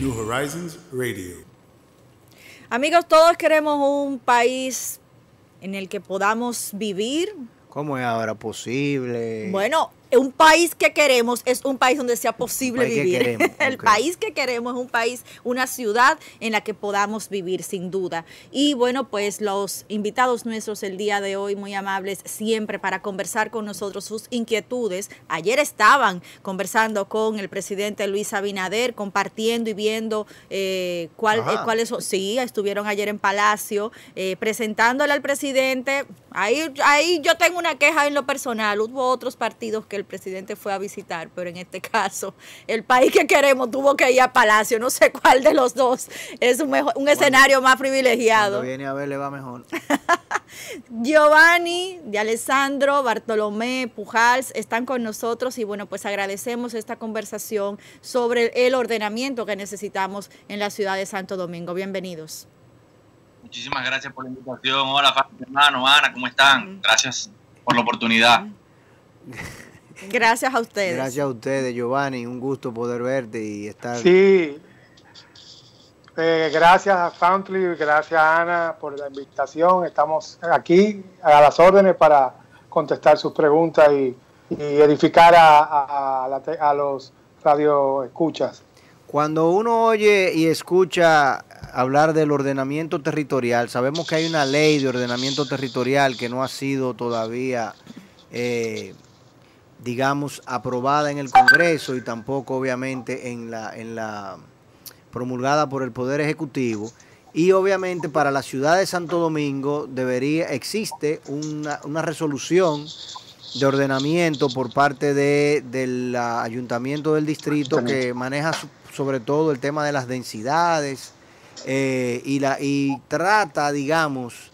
New Horizons Radio. Amigos, todos queremos un país en el que podamos vivir. ¿Cómo es ahora posible? Bueno, un país que queremos es un país donde sea posible vivir. el país que queremos es un país, una ciudad en la que podamos vivir sin duda. Y bueno, pues los invitados nuestros el día de hoy, muy amables siempre para conversar con nosotros sus inquietudes. Ayer estaban conversando con el presidente Luis Abinader, compartiendo y viendo eh, cuál, eh, cuáles son. Sí, estuvieron ayer en Palacio eh, presentándole al presidente. Ahí, ahí yo tengo una queja en lo personal. Hubo otros partidos que el presidente fue a visitar, pero en este caso el país que queremos tuvo que ir a Palacio, no sé cuál de los dos es un, mejor, un escenario más privilegiado. Cuando viene a ver le va mejor. Giovanni, de Alessandro, Bartolomé, Pujals están con nosotros y bueno, pues agradecemos esta conversación sobre el ordenamiento que necesitamos en la ciudad de Santo Domingo. Bienvenidos. Muchísimas gracias por la invitación. Hola, hermano, Ana, ¿cómo están? Gracias por la oportunidad. Gracias a ustedes. Gracias a ustedes, Giovanni. Un gusto poder verte y estar. Sí. Eh, gracias a Foundly, gracias a Ana por la invitación. Estamos aquí a las órdenes para contestar sus preguntas y, edificar a, a, los radioescuchas. Cuando uno oye y escucha hablar del ordenamiento territorial, sabemos que hay una ley de ordenamiento territorial que no ha sido todavía eh, digamos, aprobada en el Congreso y tampoco obviamente en la, en la promulgada por el Poder Ejecutivo. Y obviamente para la ciudad de Santo Domingo debería, existe una, una resolución de ordenamiento por parte de, del ayuntamiento del distrito que maneja sobre todo el tema de las densidades eh, y, la, y trata, digamos,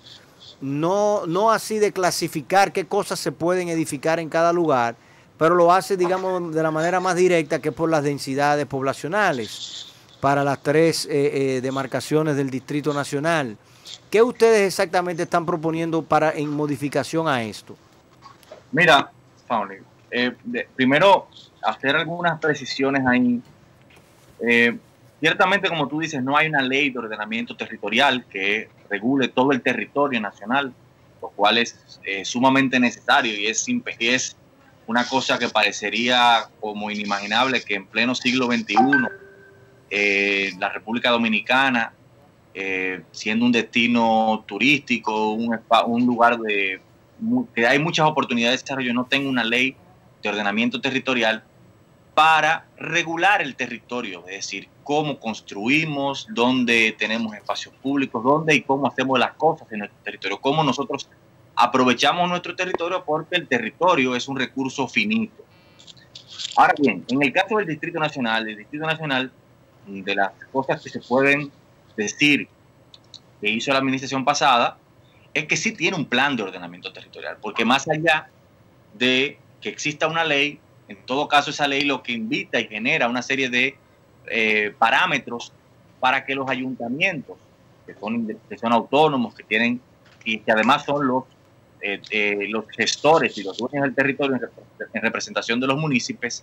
no, no así de clasificar qué cosas se pueden edificar en cada lugar, pero lo hace, digamos, de la manera más directa, que es por las densidades poblacionales para las tres eh, eh, demarcaciones del Distrito Nacional. ¿Qué ustedes exactamente están proponiendo para en modificación a esto? Mira, Pauli, eh, primero hacer algunas precisiones ahí. ciertamente, como tú dices, no hay una ley de ordenamiento territorial que regule todo el territorio nacional, lo cual es sumamente necesario y es, y una cosa que parecería como inimaginable que en pleno siglo XXI eh, la República Dominicana, eh, siendo un destino turístico, un, un lugar de que hay muchas oportunidades de desarrollo, no tenga una ley de ordenamiento territorial para regular el territorio, es decir, cómo construimos, dónde tenemos espacios públicos, dónde y cómo hacemos las cosas en nuestro territorio, cómo nosotros aprovechamos nuestro territorio porque el territorio es un recurso finito. Ahora bien, en el caso del Distrito Nacional, el Distrito Nacional, de las cosas que se pueden decir que hizo la administración pasada, es que sí tiene un plan de ordenamiento territorial, porque más allá de que exista una ley, en todo caso esa ley lo que invita y genera una serie de eh, parámetros para que los ayuntamientos, que son, que son autónomos, que tienen y que además son los eh, eh, los gestores y los dueños del territorio en, representación de los municipios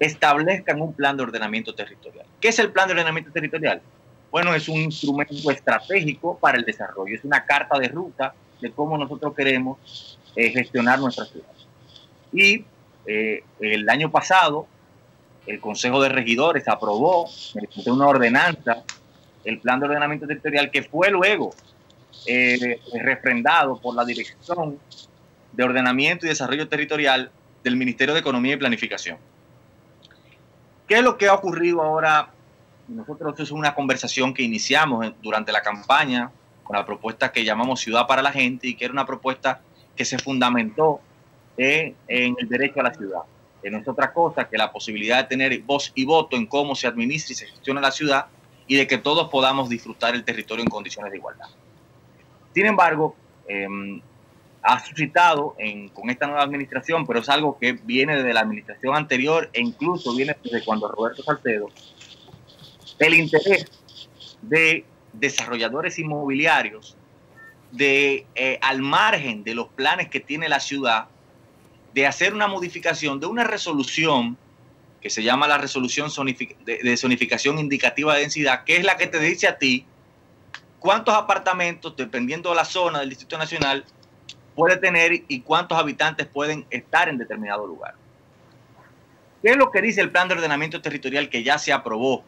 establezcan un plan de ordenamiento territorial. ¿Qué es el plan de ordenamiento territorial? Bueno, es un instrumento estratégico para el desarrollo, es una carta de ruta de cómo nosotros queremos eh, gestionar nuestra ciudad. Y el año pasado, el Consejo de Regidores aprobó una ordenanza el plan de ordenamiento territorial que fue luego eh, refrendado por la Dirección de Ordenamiento y Desarrollo Territorial del Ministerio de Economía y Planificación. ¿Qué es lo que ha ocurrido ahora? Nosotros es una conversación que iniciamos durante la campaña con la propuesta que llamamos Ciudad para la Gente y que era una propuesta que se fundamentó en, en el derecho a la ciudad. Que no es otra cosa que la posibilidad de tener voz y voto en cómo se administra y se gestiona la ciudad y de que todos podamos disfrutar el territorio en condiciones de igualdad. Sin embargo, em, ha suscitado con esta nueva administración, pero es algo que viene desde la administración anterior e incluso viene desde cuando Roberto Salcedo, el interés de desarrolladores inmobiliarios de eh, al margen de los planes que tiene la ciudad de hacer una modificación de una resolución que se llama la resolución de zonificación indicativa de densidad, que es la que te dice a ti cuántos apartamentos, dependiendo de la zona del Distrito Nacional, puede tener y cuántos habitantes pueden estar en determinado lugar. ¿Qué es lo que dice el plan de ordenamiento territorial que ya se aprobó?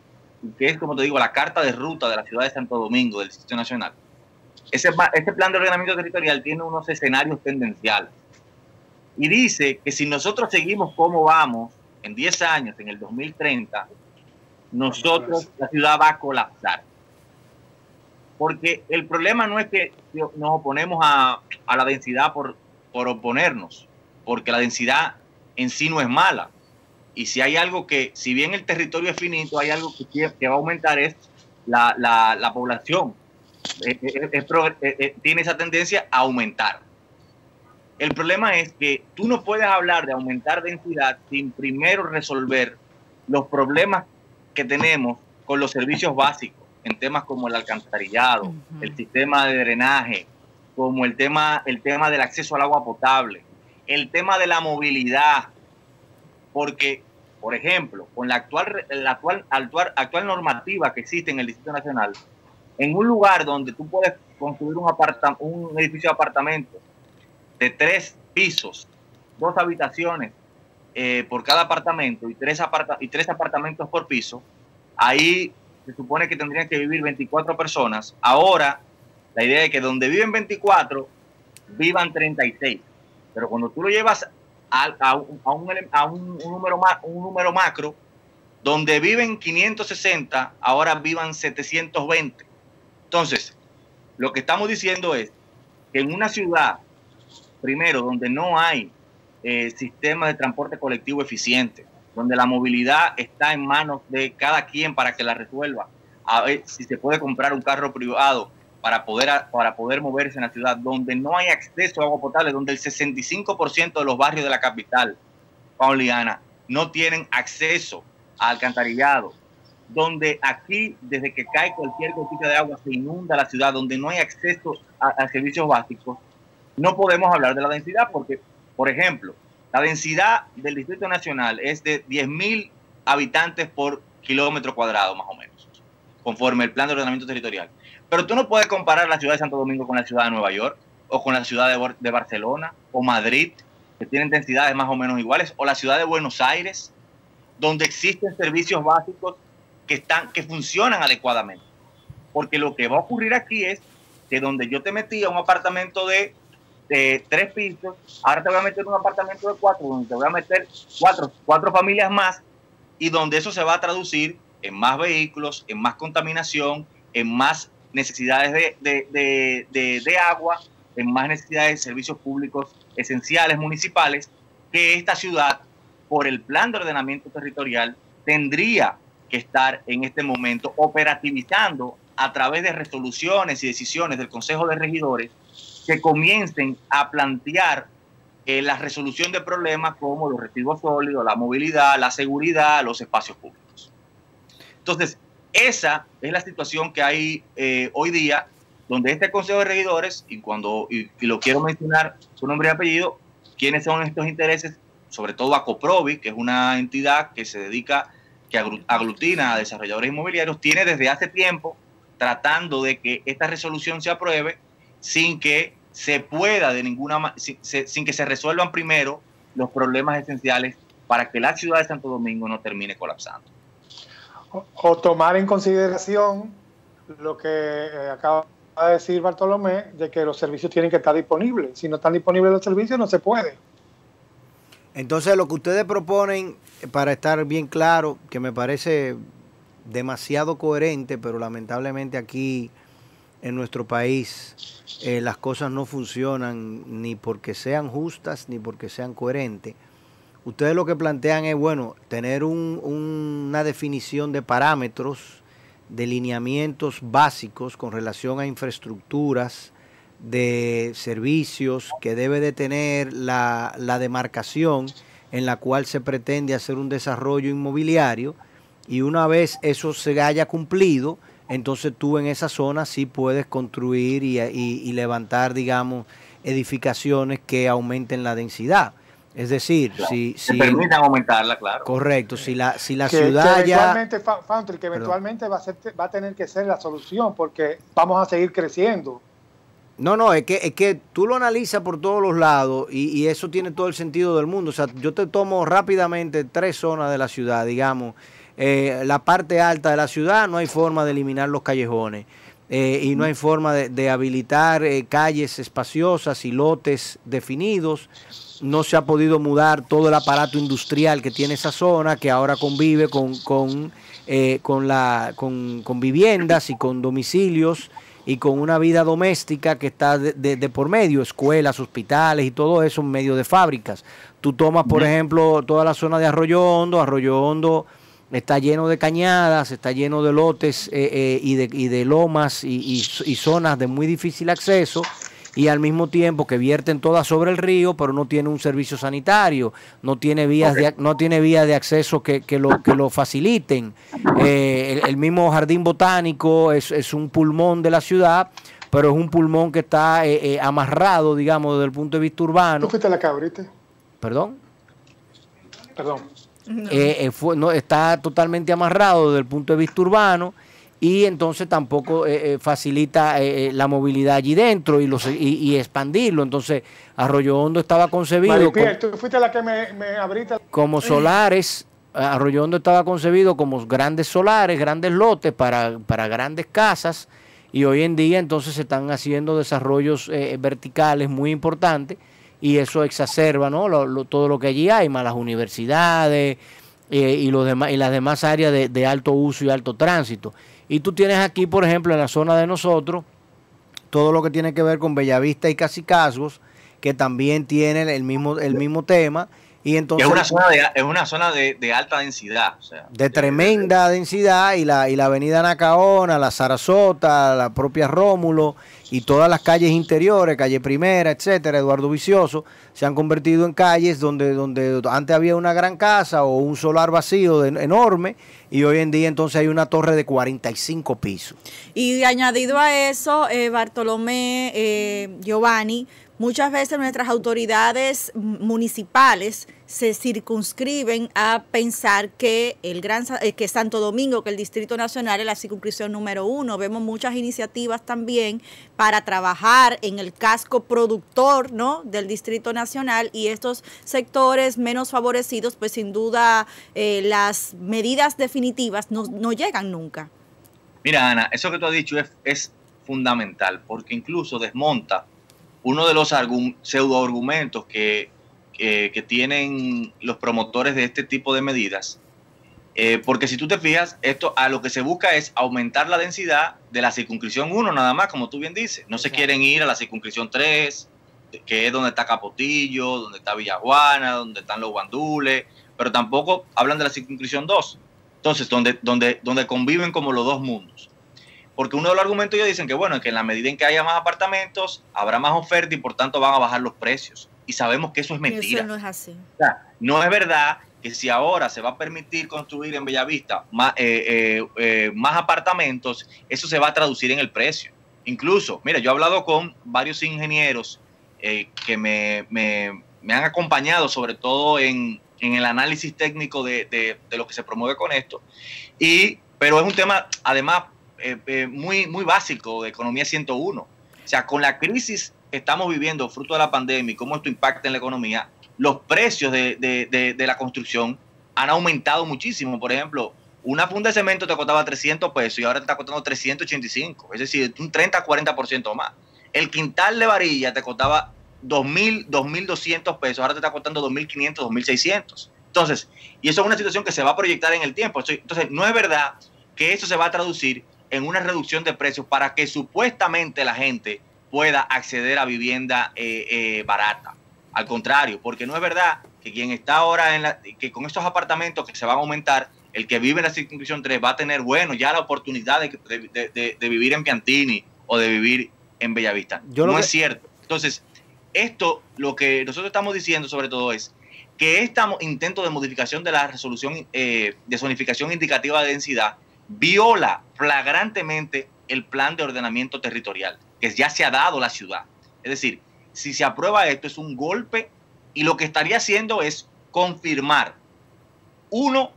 Que es, como te digo, la carta de ruta de la ciudad de Santo Domingo, del Distrito Nacional. Ese, ese plan de ordenamiento territorial tiene unos escenarios tendenciales. Y dice que si nosotros seguimos como vamos, en 10 años, en el 2030, nosotros, la ciudad va a colapsar. Porque el problema no es que nos oponemos a, a la densidad por, por oponernos, porque la densidad en sí no es mala. Y si hay algo que, si bien el territorio es finito, hay algo que, va a aumentar es la, la, la población. tiene esa tendencia a aumentar. El problema es que tú no puedes hablar de aumentar densidad sin primero resolver los problemas que tenemos con los servicios básicos en temas como el alcantarillado, el sistema de drenaje, como el tema, el tema del acceso al agua potable, el tema de la movilidad, porque, por ejemplo, con la actual, la actual, actual, actual normativa que existe en el Distrito Nacional, en un lugar donde tú puedes construir un, un edificio de apartamentos de tres pisos, dos habitaciones eh, por cada apartamento y tres, y tres apartamentos por piso, ahí se supone que tendrían que vivir 24 personas. Ahora, la idea es que donde viven 24, vivan 36. Pero cuando tú lo llevas a, un, número, un número macro, donde viven 560, ahora vivan 720. Entonces, lo que estamos diciendo es que en una ciudad, primero, donde no hay eh, sistemas de transporte colectivo eficiente, donde la movilidad está en manos de cada quien para que la resuelva. A ver si se puede comprar un carro privado para poder, para poder moverse en la ciudad, donde no hay acceso a agua potable, donde el 65% de los barrios de la capital, Pauliana, no tienen acceso a alcantarillado, donde aquí, desde que cae cualquier gotita de agua, se inunda la ciudad, donde no hay acceso a, a servicios básicos, no podemos hablar de la densidad porque, por ejemplo, la densidad del Distrito Nacional es de 10.000 habitantes por kilómetro cuadrado, más o menos, conforme el plan de ordenamiento territorial. Pero tú no puedes comparar la ciudad de Santo Domingo con la ciudad de Nueva York, o con la ciudad de, Barcelona, o Madrid, que tienen densidades más o menos iguales, o la ciudad de Buenos Aires, donde existen servicios básicos que, están, que funcionan adecuadamente. Porque lo que va a ocurrir aquí es que donde yo te metí a un apartamento de de tres pisos, ahora te voy a meter un apartamento de cuatro, donde te voy a meter cuatro, cuatro familias más, y donde eso se va a traducir en más vehículos, en más contaminación, en más necesidades de, agua, en más necesidades de servicios públicos esenciales municipales, que esta ciudad, por el plan de ordenamiento territorial, tendría que estar en este momento operativizando a través de resoluciones y decisiones del Consejo de Regidores que comiencen a plantear eh, la resolución de problemas como los residuos sólidos, la movilidad, la seguridad, los espacios públicos. Entonces, esa es la situación que hay eh, hoy día, donde este Consejo de Regidores, y cuando y, lo quiero mencionar su nombre y apellido, quiénes son estos intereses, sobre todo a Coprovi, que es una entidad que se dedica, que aglutina a desarrolladores inmobiliarios, tiene desde hace tiempo tratando de que esta resolución se apruebe sin que se pueda de ninguna sin, que se resuelvan primero los problemas esenciales para que la ciudad de Santo Domingo no termine colapsando. O, tomar en consideración lo que eh, acaba de decir Bartolomé, de que los servicios tienen que estar disponibles. Si no están disponibles los servicios, no se puede. Entonces, lo que ustedes proponen, para estar bien claro, que me parece demasiado coherente, pero lamentablemente aquí en nuestro país eh, las cosas no funcionan ni porque sean justas ni porque sean coherentes. Ustedes lo que plantean es, bueno, tener una definición de parámetros de lineamientos básicos con relación a infraestructuras, de servicios que debe de tener la demarcación en la cual se pretende hacer un desarrollo inmobiliario y una vez eso se haya cumplido, entonces tú en esa zona sí puedes construir y, y levantar, digamos, edificaciones que aumenten la densidad. Es decir, si, si permitan aumentarla, claro. Correcto, si la, si la ciudad que ya... Eventualmente, que eventualmente va a, ser, va a tener que ser la solución porque vamos a seguir creciendo. No, no, es que, es que tú lo analizas por todos los lados y, y, eso tiene todo el sentido del mundo. O sea, yo te tomo rápidamente tres zonas de la ciudad, digamos. Eh, la parte alta de la ciudad no hay forma de eliminar los callejones. Eh, y no hay forma de, de habilitar eh, calles espaciosas y lotes definidos no se ha podido mudar todo el aparato industrial que tiene esa zona, que ahora convive con, con, eh, con, la, con, con, viviendas y con domicilios y con una vida doméstica que está de, de, de, por medio, escuelas, hospitales y todo eso en medio de fábricas. Tú tomas, por ejemplo, toda la zona de Arroyo Hondo, Arroyo Hondo está lleno de cañadas, está lleno de lotes eh, eh, y, de, y de lomas y, y, y zonas de muy difícil acceso y al mismo tiempo que vierten todas sobre el río, pero no tiene un servicio sanitario, no tiene vías de, no tiene vías de acceso que, que, lo, que lo faciliten. Eh, el, el, mismo jardín botánico es, es, un pulmón de la ciudad, pero es un pulmón que está eh, eh, amarrado, digamos, desde el punto de vista urbano. ¿Tú fuiste a la cabrita? ¿Perdón? Perdón. No. Fue, no, está totalmente amarrado desde el punto de vista urbano y entonces tampoco eh, eh, facilita eh, la movilidad allí dentro y, los, y, y, expandirlo. Entonces, Arroyo Hondo estaba concebido Maripier, como, tú fuiste la que me, me abriste. como solares. Arroyo Hondo estaba concebido como grandes solares, grandes lotes para, para grandes casas y hoy en día entonces se están haciendo desarrollos eh, verticales muy importantes y eso exacerba ¿no? Todo lo que allí hay, más las universidades eh, y, demás, y las demás áreas de, de alto uso y alto tránsito. Y tú tienes aquí, por ejemplo, en la zona de nosotros, todo lo que tiene que ver con Bellavista y Casicazgos, que también tienen el mismo, el mismo tema. Y entonces, es una zona de, es una zona de, de alta densidad. O sea, de tremenda densidad y la, y la avenida Nacaona, la Sarasota, la propia Rómulo y todas las calles interiores, calle Primera, etcétera, Eduardo Vicioso, se han convertido en calles donde, donde antes había una gran casa o un solar vacío de, enorme y hoy en día entonces hay una torre de 45 pisos. Y añadido a eso, eh, Bartolomé, eh, Giovanni, muchas veces nuestras autoridades municipales se circunscriben a pensar que el gran eh, que Santo Domingo, que el Distrito Nacional es la circunscripción número uno. Vemos muchas iniciativas también para trabajar en el casco productor ¿no? del Distrito Nacional y estos sectores menos favorecidos, pues sin duda eh, las medidas definitivas no, no, llegan nunca. Mira, Ana, eso que tú has dicho es, es fundamental porque incluso desmonta uno de los pseudo argumentos que que tienen los promotores de este tipo de medidas. Eh, porque si tú te fijas, esto a lo que se busca es aumentar la densidad de la circunscripción 1 nada más, como tú bien dices. No se quieren ir a la circunscripción 3, que es donde está Capotillo, donde está Villajuana, donde están los guandules, pero tampoco hablan de la circunscripción 2. Entonces, donde, donde, donde conviven como los dos mundos. Porque uno de los argumentos ellos dicen que, bueno, que en la medida en que haya más apartamentos, habrá más oferta y por tanto van a bajar los precios y sabemos que eso es mentira. Eso no es así. O sea, no es verdad que si ahora se va a permitir construir en Bellavista más, eh, eh, eh, más apartamentos, eso se va a traducir en el precio. Incluso, mira, yo he hablado con varios ingenieros que me, me, me, han acompañado, sobre todo en, en el análisis técnico de, de, de, lo que se promueve con esto. Y, pero es un tema, además, muy, muy básico de Economía 101. O sea, con la crisis estamos viviendo fruto de la pandemia y cómo esto impacta en la economía, los precios de, de, de, de, la construcción han aumentado muchísimo. Por ejemplo, una funda de cemento te costaba 300 pesos y ahora te está costando 385, es decir, un 30-40% más. El quintal de varilla te costaba 2.000, 2.200 pesos, ahora te está costando 2.500, 2.600. Entonces, y eso es una situación que se va a proyectar en el tiempo. Entonces, no es verdad que eso se va a traducir en una reducción de precios para que supuestamente la gente pueda acceder a vivienda eh, eh, barata. Al contrario, porque no es verdad que quien está ahora en la, que con estos apartamentos que se van a aumentar, el que vive en la circunscripción 3 va a tener, bueno, ya la oportunidad de, vivir en Piantini o de vivir en Bellavista. no es cierto. Entonces, esto, lo que nosotros estamos diciendo sobre todo es que este intento de modificación de la resolución eh, de zonificación indicativa de densidad viola flagrantemente el plan de ordenamiento territorial que ya se ha dado la ciudad. Es decir, si se aprueba esto es un golpe y lo que estaría haciendo es confirmar uno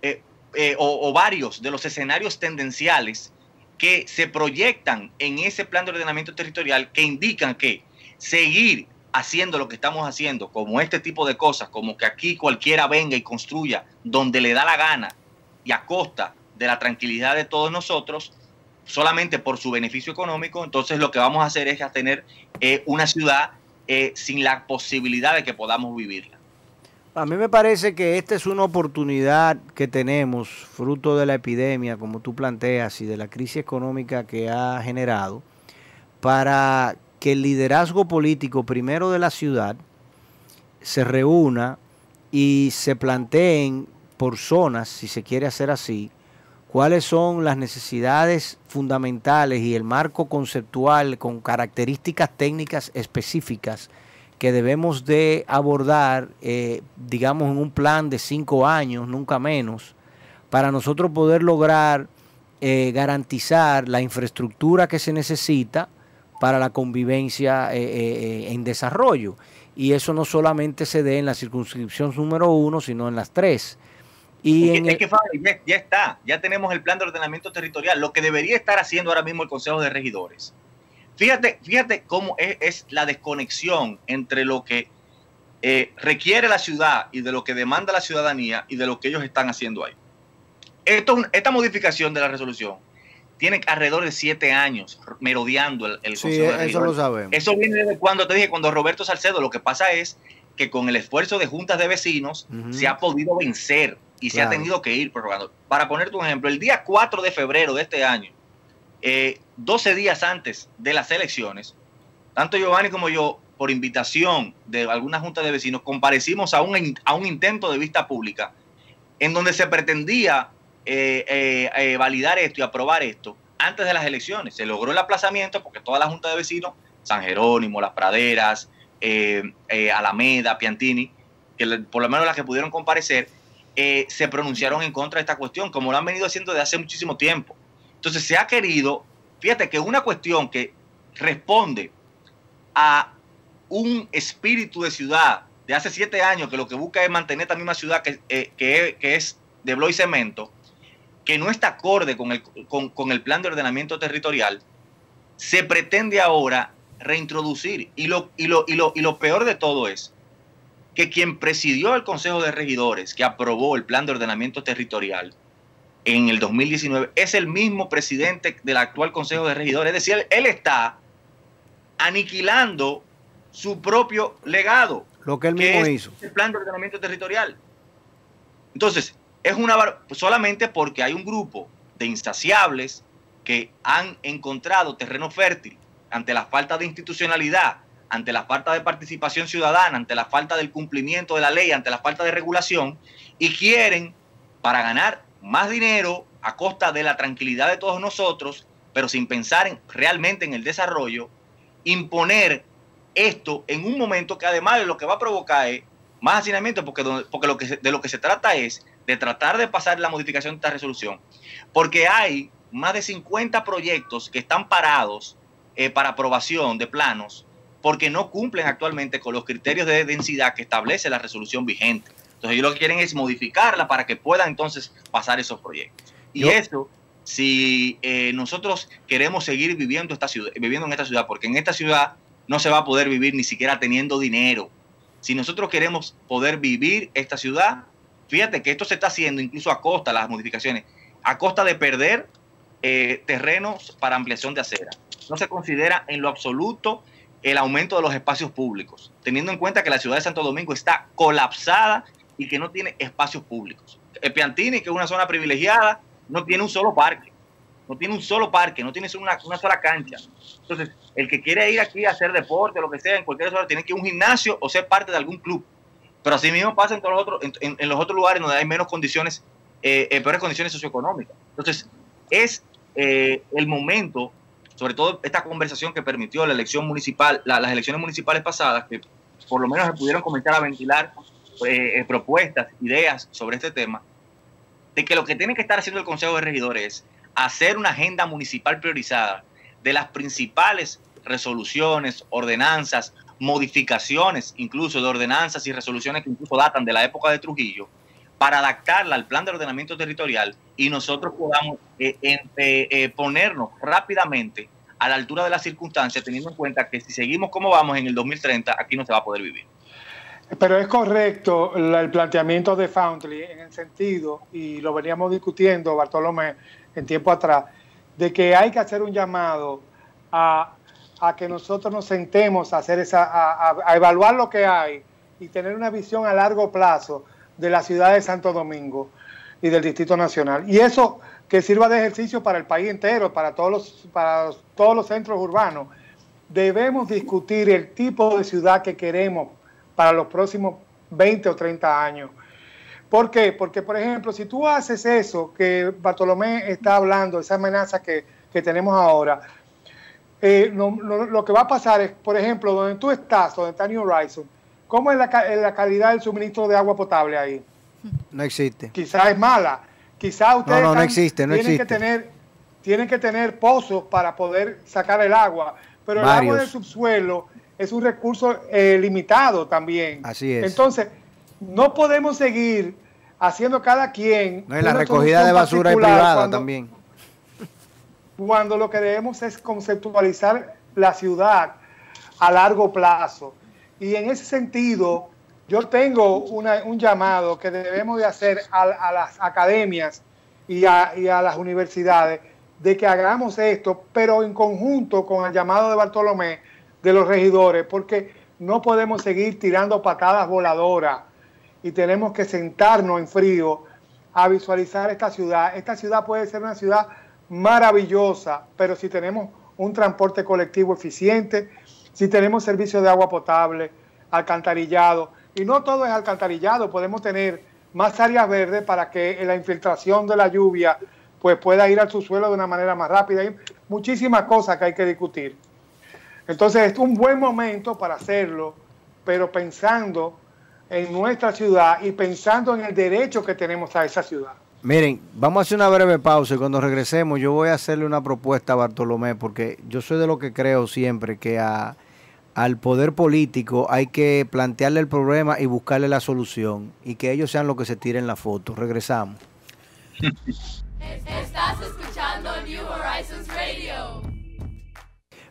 eh, eh, o, varios de los escenarios tendenciales que se proyectan en ese plan de ordenamiento territorial que indican que seguir haciendo lo que estamos haciendo, como este tipo de cosas, como que aquí cualquiera venga y construya donde le da la gana y a costa de la tranquilidad de todos nosotros, solamente por su beneficio económico, entonces lo que vamos a hacer es tener eh, una ciudad eh, sin la posibilidad de que podamos vivirla. A mí me parece que esta es una oportunidad que tenemos, fruto de la epidemia, como tú planteas, y de la crisis económica que ha generado, para que el liderazgo político primero de la ciudad se reúna y se planteen por zonas, si se quiere hacer así, cuáles son las necesidades fundamentales y el marco conceptual con características técnicas específicas que debemos de abordar, eh, digamos, en un plan de cinco años, nunca menos, para nosotros poder lograr eh, garantizar la infraestructura que se necesita para la convivencia eh, en desarrollo. Y eso no solamente se dé en la circunscripción número uno, sino en las tres. Y es, que, ya, está, ya tenemos el plan de ordenamiento territorial, lo que debería estar haciendo ahora mismo el Consejo de Regidores. Fíjate, fíjate cómo es, la desconexión entre lo que eh, requiere la ciudad y de lo que demanda la ciudadanía y de lo que ellos están haciendo ahí. Esto, esta modificación de la resolución tiene alrededor de siete años merodeando el, Consejo de Regidores. Eso lo sabemos. Eso viene desde cuando te dije, cuando Roberto Salcedo, lo que pasa es que con el esfuerzo de juntas de vecinos se ha podido vencer y se ha tenido que ir prorrogando. Para ponerte un ejemplo, el día 4 de febrero de este año, 12 eh, días antes de las elecciones, tanto Giovanni como yo, por invitación de alguna junta de vecinos, comparecimos a un, a un intento de vista pública en donde se pretendía eh, eh, validar esto y aprobar esto antes de las elecciones. Se logró el aplazamiento porque toda la junta de vecinos, San Jerónimo, Las Praderas, Alameda, Piantini, que por lo menos las que pudieron comparecer, eh, se pronunciaron en contra de esta cuestión, como lo han venido haciendo desde hace muchísimo tiempo. Entonces se ha querido, fíjate que una cuestión que responde a un espíritu de ciudad de hace siete años que lo que busca es mantener esta misma ciudad que, eh, que, es de blo y cemento, que no está acorde con el, con el plan de ordenamiento territorial, se pretende ahora reintroducir. Y lo, y lo, y lo, y lo peor de todo es que quien presidió el Consejo de Regidores, que aprobó el Plan de Ordenamiento Territorial en el 2019, es el mismo presidente del actual Consejo de Regidores. Es decir, él está aniquilando su propio legado. Lo que él mismo hizo. El Plan de Ordenamiento Territorial. Entonces, es una solamente porque hay un grupo de insaciables que han encontrado terreno fértil ante la falta de institucionalidad ante la falta de participación ciudadana, ante la falta del cumplimiento de la ley, ante la falta de regulación, y quieren, para ganar más dinero a costa de la tranquilidad de todos nosotros, pero sin pensar realmente en el desarrollo, imponer esto en un momento que además lo que va a provocar es más hacinamiento, porque, porque lo que de lo que se trata es de tratar de pasar la modificación de esta resolución, porque hay más de 50 proyectos que están parados eh, para aprobación de planos porque no cumplen actualmente con los criterios de densidad que establece la resolución vigente. Entonces ellos lo que quieren es modificarla para que puedan entonces pasar esos proyectos. Y eso, si eh, nosotros queremos seguir viviendo, esta ciudad, viviendo en esta ciudad, porque en esta ciudad no se va a poder vivir ni siquiera teniendo dinero. Si nosotros queremos poder vivir esta ciudad, fíjate que esto se está haciendo incluso a costa, las modificaciones, a costa de perder eh, terrenos para ampliación de acera. No se considera en lo absoluto el aumento de los espacios públicos, teniendo en cuenta que la ciudad de Santo Domingo está colapsada y que no tiene espacios públicos. El Piantini, que es una zona privilegiada, no tiene un solo parque, no tiene un solo parque, no tiene una, sola cancha. Entonces, el que quiere ir aquí a hacer deporte, lo que sea, en cualquier zona, tiene que ir a un gimnasio o ser parte de algún club. Pero así mismo pasa en, todos los otros, en, los otros lugares donde hay menos condiciones eh, peores condiciones socioeconómicas. Entonces, es el momento, sobre todo esta conversación que permitió la elección municipal, las elecciones municipales pasadas, que por lo menos se pudieron comenzar a ventilar propuestas, ideas sobre este tema, de que lo que tiene que estar haciendo el Consejo de Regidores es hacer una agenda municipal priorizada de las principales resoluciones, ordenanzas, modificaciones incluso de ordenanzas y resoluciones que incluso datan de la época de Trujillo, para adaptarla al plan de ordenamiento territorial y nosotros podamos eh, eh, ponernos rápidamente a la altura de las circunstancias, teniendo en cuenta que si seguimos como vamos en el 2030, aquí no se va a poder vivir. Pero es correcto el planteamiento de Foundry en el sentido, y lo veníamos discutiendo, Bartolomé, en tiempo atrás, de que hay que hacer un llamado a, que nosotros nos sentemos a, hacer esa, a, evaluar lo que hay y tener una visión a largo plazo de la ciudad de Santo Domingo y del Distrito Nacional. Y eso que sirva de ejercicio para el país entero, para todos los, para todos los centros urbanos. Debemos discutir el tipo de ciudad que queremos para los próximos 20 o 30 años. ¿Por qué? Porque, por ejemplo, si tú haces eso que Bartolomé está hablando, esa amenaza que, tenemos ahora, eh, lo que va a pasar es, por ejemplo, donde tú estás, donde está New Horizon, ¿cómo es la, la calidad del suministro de agua potable ahí? No existe. Quizás es mala. Quizás ustedes no, no, existe, no tienen, Que tener, tienen que tener pozos para poder sacar el agua, pero el agua del subsuelo es un recurso eh, limitado también. Así es. Entonces, no podemos seguir haciendo cada quien. No, la recogida de basura es privada también. Cuando lo que debemos es conceptualizar la ciudad a largo plazo. Y en ese sentido, yo tengo un llamado que debemos de hacer a, las academias y a, y a las universidades de que hagamos esto, pero en conjunto con el llamado de Bartolomé de los regidores, porque no podemos seguir tirando patadas voladoras y tenemos que sentarnos en frío a visualizar esta ciudad. Esta ciudad puede ser una ciudad maravillosa, pero si tenemos un transporte colectivo eficiente, si tenemos servicio de agua potable, alcantarillado, y no todo es alcantarillado, podemos tener más áreas verdes para que la infiltración de la lluvia pues pueda ir al subsuelo de una manera más rápida. Hay muchísimas cosas que hay que discutir. Entonces es un buen momento para hacerlo, pero pensando en nuestra ciudad y pensando en el derecho que tenemos a esa ciudad. Miren, vamos a hacer una breve pausa y cuando regresemos yo voy a hacerle una propuesta a Bartolomé porque yo soy de lo que creo siempre que al poder político hay que plantearle el problema y buscarle la solución y que ellos sean los que se tiren la foto. Regresamos. Estás escuchando New Horizons Radio.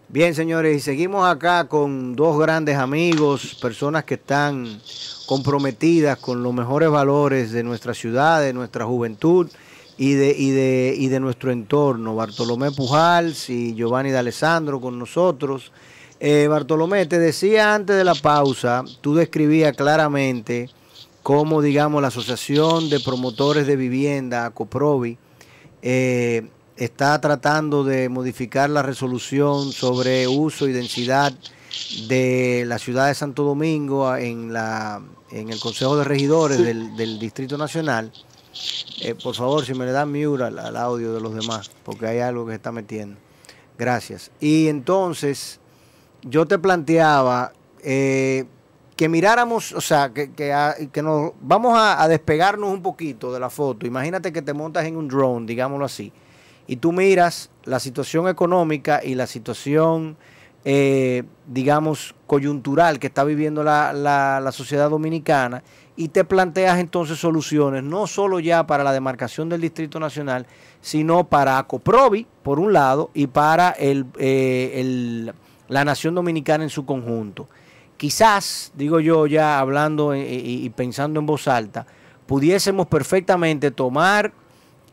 Bien, señores, y seguimos acá con dos grandes amigos, personas que están comprometidas con los mejores valores de nuestra ciudad, de nuestra juventud y de, y de, y de nuestro entorno. Bartolomé Pujals y Giovanni de Alessandro con nosotros. Eh, Bartolomé, te decía antes de la pausa, tú describías claramente cómo, digamos, la Asociación de Promotores de Vivienda, COPROVI, eh, está tratando de modificar la resolución sobre uso y densidad de la ciudad de Santo Domingo en, la, en el Consejo de Regidores del, Distrito Nacional. Eh, por favor, si me le dan mute al, audio de los demás, porque hay algo que se está metiendo. Gracias. Y entonces, yo te planteaba eh, que miráramos, o sea, que, que, nos vamos a despegarnos un poquito de la foto. Imagínate que te montas en un drone, digámoslo así y tú miras la situación económica y la situación, eh, digamos, coyuntural que está viviendo la, la, sociedad dominicana y te planteas entonces soluciones, no solo ya para la demarcación del Distrito Nacional, sino para ACOPROVI, por un lado, y para el, eh, el, la nación dominicana en su conjunto. Quizás, digo yo ya hablando y pensando en voz alta, pudiésemos perfectamente tomar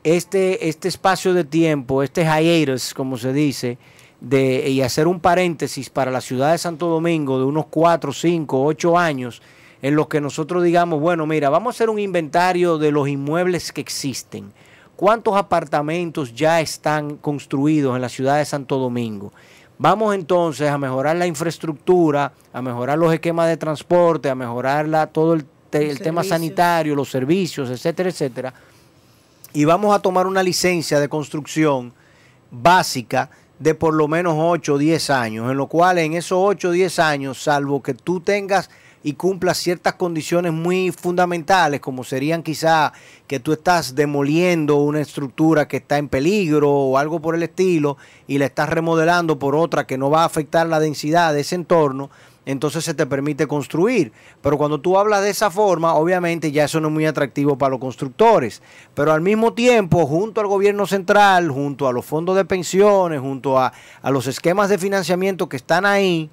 este, este espacio de tiempo, este hiatus, como se dice, de, y hacer un paréntesis para la ciudad de Santo Domingo de unos 4, 5, 8 años, en los que nosotros digamos, bueno, mira, vamos a hacer un inventario de los inmuebles que existen. ¿Cuántos apartamentos ya están construidos en la ciudad de Santo Domingo? Vamos entonces a mejorar la infraestructura, a mejorar los esquemas de transporte, a mejorar todo el tema sanitario, los servicios, etcétera, etcétera. Y vamos a tomar una licencia de construcción básica de por lo menos 8 o 10 años, en lo cual en esos 8 o 10 años, salvo que tú tengas y cumplas ciertas condiciones muy fundamentales, como serían quizá que tú estás demoliendo una estructura que está en peligro o algo por el estilo y la estás remodelando por otra que no va a afectar la densidad de ese entorno, entonces se te permite construir. Pero cuando tú hablas de esa forma, obviamente ya eso no es muy atractivo para los constructores. Pero al mismo tiempo, junto al gobierno central, junto a los fondos de pensiones, junto a, los esquemas de financiamiento que están ahí,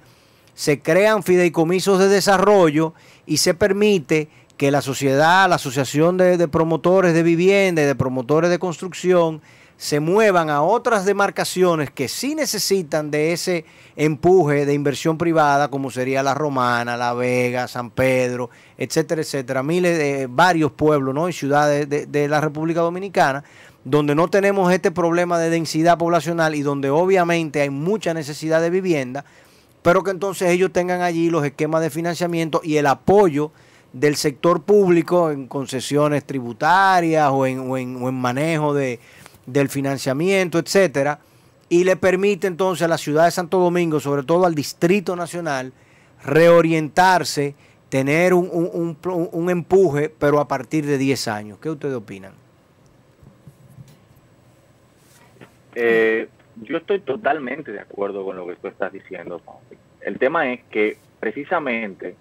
se crean fideicomisos de desarrollo y se permite que la sociedad, la asociación de, promotores de vivienda y de promotores de construcción, se muevan a otras demarcaciones que sí necesitan de ese empuje de inversión privada, como sería La Romana, La Vega, San Pedro, etcétera, etcétera, miles de varios pueblos ¿no? y ciudades de, de la República Dominicana, donde no tenemos este problema de densidad poblacional y donde obviamente hay mucha necesidad de vivienda, pero que entonces ellos tengan allí los esquemas de financiamiento y el apoyo del sector público en concesiones tributarias o en, o en, o en manejo de, del financiamiento, etcétera, y le permite entonces a la ciudad de Santo Domingo, sobre todo al Distrito Nacional, reorientarse, tener un, un, empuje, pero a partir de 10 años. ¿Qué ustedes opinan? Eh, yo estoy totalmente de acuerdo con lo que tú estás diciendo. El tema es que precisamente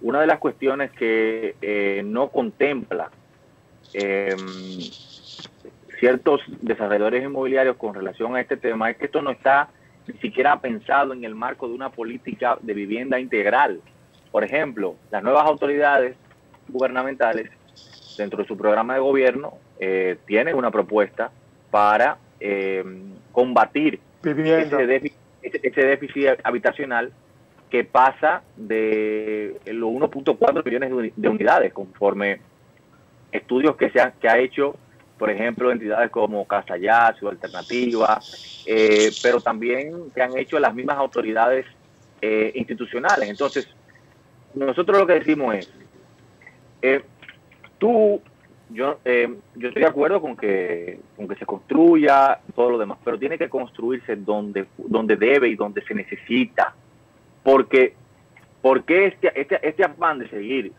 una de las cuestiones que eh, no contempla eh, ciertos desarrolladores inmobiliarios con relación a este tema es que esto no está ni siquiera pensado en el marco de una política de vivienda integral. Por ejemplo, las nuevas autoridades gubernamentales, dentro de su programa de gobierno, eh, tienen una propuesta para eh, combatir ese déficit, ese déficit, habitacional que pasa de los 1.4 millones de unidades, conforme estudios que, se han, que ha hecho por ejemplo, entidades como Casa o Alternativa, eh, pero también que han hecho las mismas autoridades eh, institucionales. Entonces, nosotros lo que decimos es, eh, tú, yo, yo estoy de acuerdo con que, con que se construya todo lo demás, pero tiene que construirse donde, donde debe y donde se necesita, porque, porque este, este, este afán de seguir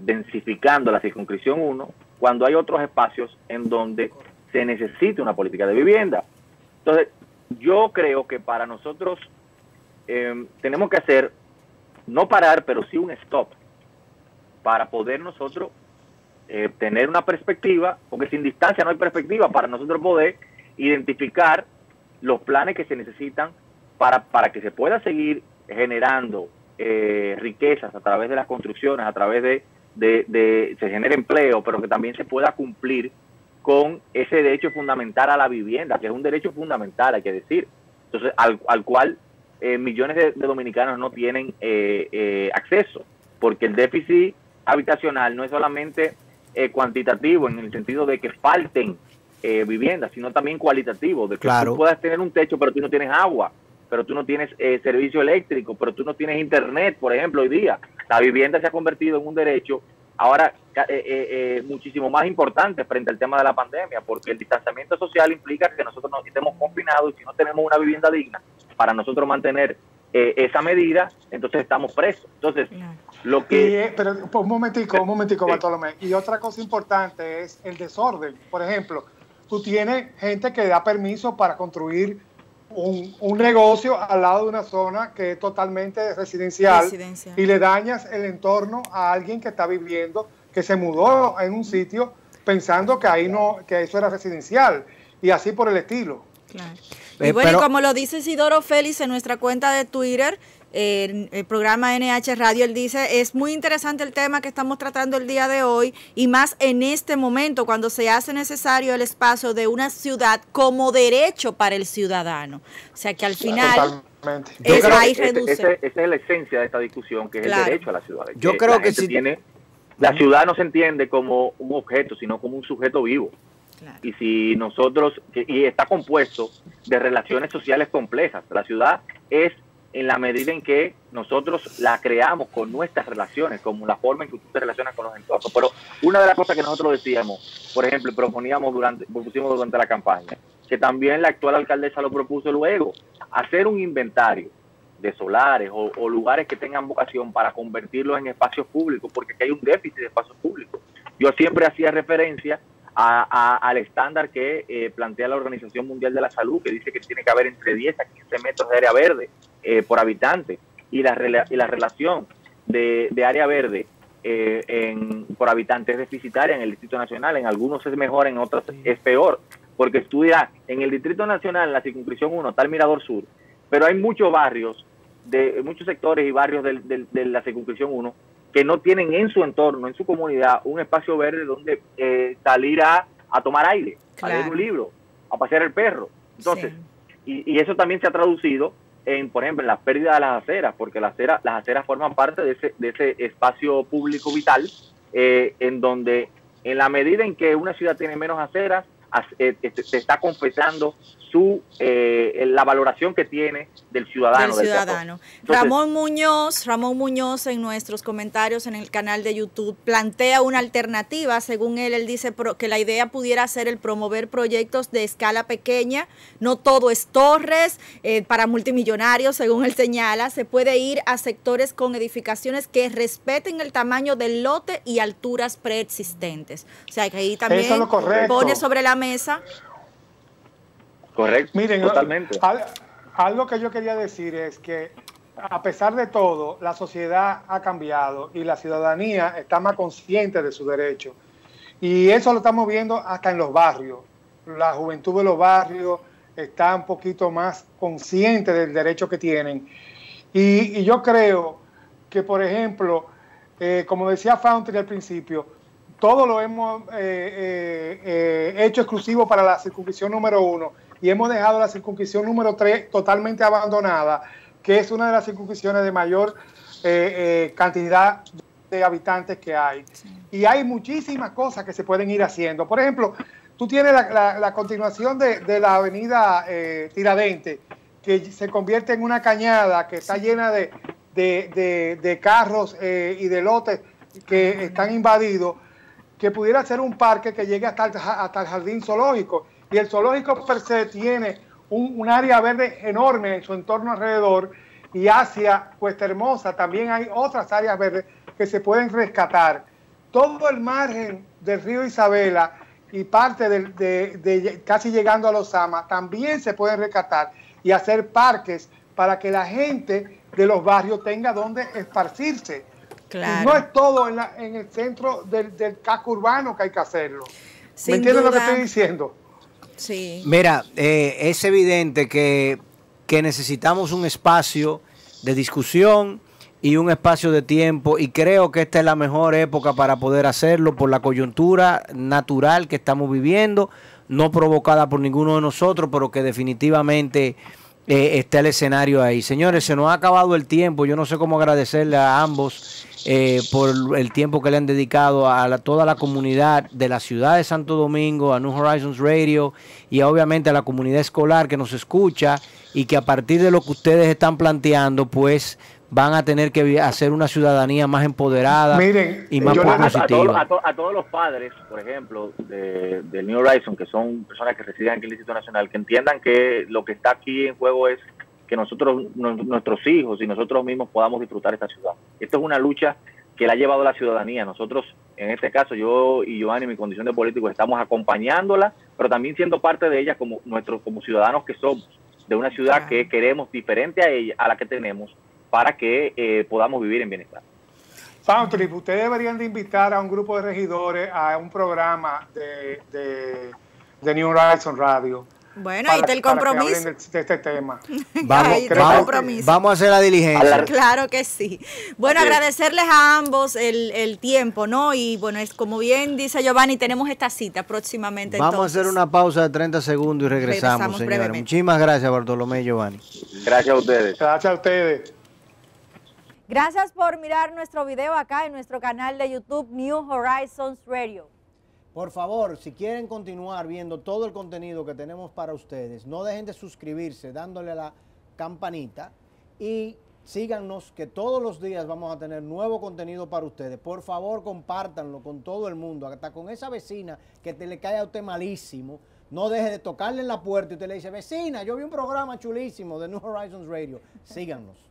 densificando la circunscripción 1 cuando hay otros espacios en donde se necesita una política de vivienda. Entonces, yo creo que para nosotros eh, tenemos que hacer, no parar, pero sí un stop, para poder nosotros eh, tener una perspectiva, porque sin distancia no hay perspectiva, para nosotros poder identificar los planes que se necesitan para, para que se pueda seguir generando eh, riquezas a través de las construcciones, a través de de, se genere empleo, pero que también se pueda cumplir con ese derecho fundamental a la vivienda, que es un derecho fundamental, hay que decir. Entonces, al, al cual eh, millones de, dominicanos no tienen eh, eh, acceso, porque el déficit habitacional no es solamente cuantitativo en el sentido de que falten viviendas, sino también cualitativo, de que tú puedas tener un techo, pero tú no tienes agua, pero tú no tienes servicio eléctrico, pero tú no tienes internet, por ejemplo, hoy día. La vivienda se ha convertido en un derecho ahora eh, eh, eh, muchísimo más importante frente al tema de la pandemia, porque el distanciamiento social implica que nosotros nos estemos confinados y si no tenemos una vivienda digna para nosotros mantener esa medida, entonces estamos presos. Entonces, lo que... pero un momentico, un momentico, Bartolomé. Y otra cosa importante es el desorden. Por ejemplo, tú tienes gente que da permiso para construir un, negocio al lado de una zona que es totalmente residencial, y le dañas el entorno a alguien que está viviendo, que se mudó en un sitio pensando que ahí no, que eso era residencial y así por el estilo. Y bueno, como lo dice Isidoro Félix en nuestra cuenta de Twitter, el programa NH Radio, él dice, es muy interesante el tema que estamos tratando el día de hoy y más en este momento cuando se hace necesario el espacio de una ciudad como derecho para el ciudadano. O sea que al final... Es, ahí reduce. Esa, es la esencia de esta discusión, que es el derecho a la ciudad. Yo creo que si tiene, la ciudad no se entiende como un objeto, sino como un sujeto vivo. Y si nosotros, y está compuesto de relaciones sociales complejas, la ciudad es en la medida en que nosotros la creamos con nuestras relaciones, como la forma en que tú te relacionas con los entornos. Pero una de las cosas que nosotros decíamos, por ejemplo, proponíamos durante, propusimos durante la campaña, que también la actual alcaldesa lo propuso luego, hacer un inventario de solares o, lugares que tengan vocación para convertirlos en espacios públicos, porque aquí hay un déficit de espacios públicos. Yo siempre hacía referencia al estándar que eh, plantea la Organización Mundial de la Salud, que dice que tiene que haber entre 10 a 15 metros de área verde eh, por habitante, y la, y la relación de, área verde eh, en, por habitante es deficitaria en el Distrito Nacional, en algunos es mejor, en otros es peor, porque estudia en el Distrito Nacional, en la circunscripción 1, está el Mirador Sur, pero hay muchos barrios, de muchos sectores y barrios de la circunscripción 1 que no tienen en su entorno, en su comunidad, un espacio verde donde eh, salir a, tomar aire, a leer un libro, a pasear el perro. Entonces, y, eso también se ha traducido en, por ejemplo, en la pérdida de las aceras, porque las aceras, las aceras forman parte de ese, de ese espacio público vital, eh, en donde en la medida en que una ciudad tiene menos aceras, eh, se está confesando su eh, la valoración que tiene del ciudadano. Del ciudadano. Ramón Muñoz, Ramón Muñoz en nuestros comentarios en el canal de YouTube plantea una alternativa, según él, él dice que la idea pudiera ser el promover proyectos de escala pequeña, no todo es torres eh, para multimillonarios, según él señala, se puede ir a sectores con edificaciones que respeten el tamaño del lote y alturas preexistentes. O sea, que ahí también pone sobre la mesa Correcto. Miren, totalmente. algo que yo quería decir es que a pesar de todo, la sociedad ha cambiado y la ciudadanía está más consciente de su derecho. Y eso lo estamos viendo hasta en los barrios. La juventud de los barrios está un poquito más consciente del derecho que tienen. Y, yo creo que, por ejemplo, eh, como decía Fountain al principio, todo lo hemos eh, eh, hecho exclusivo para la circunscripción número uno y hemos dejado la circunscripción número 3 totalmente abandonada, que es una de las circunscripciones de mayor eh, eh, cantidad de habitantes que hay. Y hay muchísimas cosas que se pueden ir haciendo. Por ejemplo, tú tienes la, continuación de, la avenida eh, Tiradente, que se convierte en una cañada que está llena de, de carros y de lotes que están invadidos, que pudiera ser un parque que llegue hasta hasta el jardín zoológico y el zoológico per se tiene un, área verde enorme en su entorno alrededor y hacia Cuesta Hermosa también hay otras áreas verdes que se pueden rescatar. Todo el margen del río Isabela y parte de, casi llegando a los Sama también se pueden rescatar y hacer parques para que la gente de los barrios tenga donde esparcirse. no es todo en, el centro del, casco urbano que hay que hacerlo. ¿Me entiendes lo que estoy diciendo? Mira, eh, es evidente que, necesitamos un espacio de discusión y un espacio de tiempo y creo que esta es la mejor época para poder hacerlo por la coyuntura natural que estamos viviendo, no provocada por ninguno de nosotros, pero que definitivamente eh, está el escenario ahí. Señores, se nos ha acabado el tiempo, yo no sé cómo agradecerle a ambos eh, por el tiempo que le han dedicado a toda la comunidad de la ciudad de Santo Domingo, a New Horizons Radio y obviamente a la comunidad escolar que nos escucha y que a partir de lo que ustedes están planteando, pues van a tener que hacer una ciudadanía más empoderada y más positiva. A, todos los padres, por ejemplo, de, New Horizons, que son personas que residen en el Instituto Nacional, que entiendan que lo que está aquí en juego es que nosotros, nuestros hijos y nosotros mismos podamos disfrutar esta ciudad. Esto es una lucha que la ha llevado la ciudadanía. Nosotros, en este caso, yo y Giovanni, en mi condición de político, estamos acompañándola, pero también siendo parte de ella como nuestros como ciudadanos que somos, de una ciudad que queremos diferente a ella, a la que tenemos, para que eh, podamos vivir en bienestar. Fountrip, ustedes deberían de invitar a un grupo de regidores a un programa de, de, de New Horizon Radio bueno, ahí está el compromiso. De este tema. Vamos, a hacer la diligencia. Claro que sí. Bueno, agradecerles a ambos el, tiempo, ¿no? Y bueno, es como bien dice Giovanni, tenemos esta cita próximamente. Vamos a hacer una pausa de 30 segundos y regresamos, señores. Muchísimas gracias, Bartolomé y Giovanni. Gracias a ustedes. Gracias a ustedes. Gracias por mirar nuestro video acá en nuestro canal de YouTube New Horizons Radio. Por favor, si quieren continuar viendo todo el contenido que tenemos para ustedes, no dejen de suscribirse dándole la campanita y síganos que todos los días vamos a tener nuevo contenido para ustedes. Por favor, compártanlo con todo el mundo, hasta con esa vecina que te le cae a usted malísimo. No deje de tocarle en la puerta y usted le dice, vecina, yo vi un programa chulísimo de New Horizons Radio. Síganos.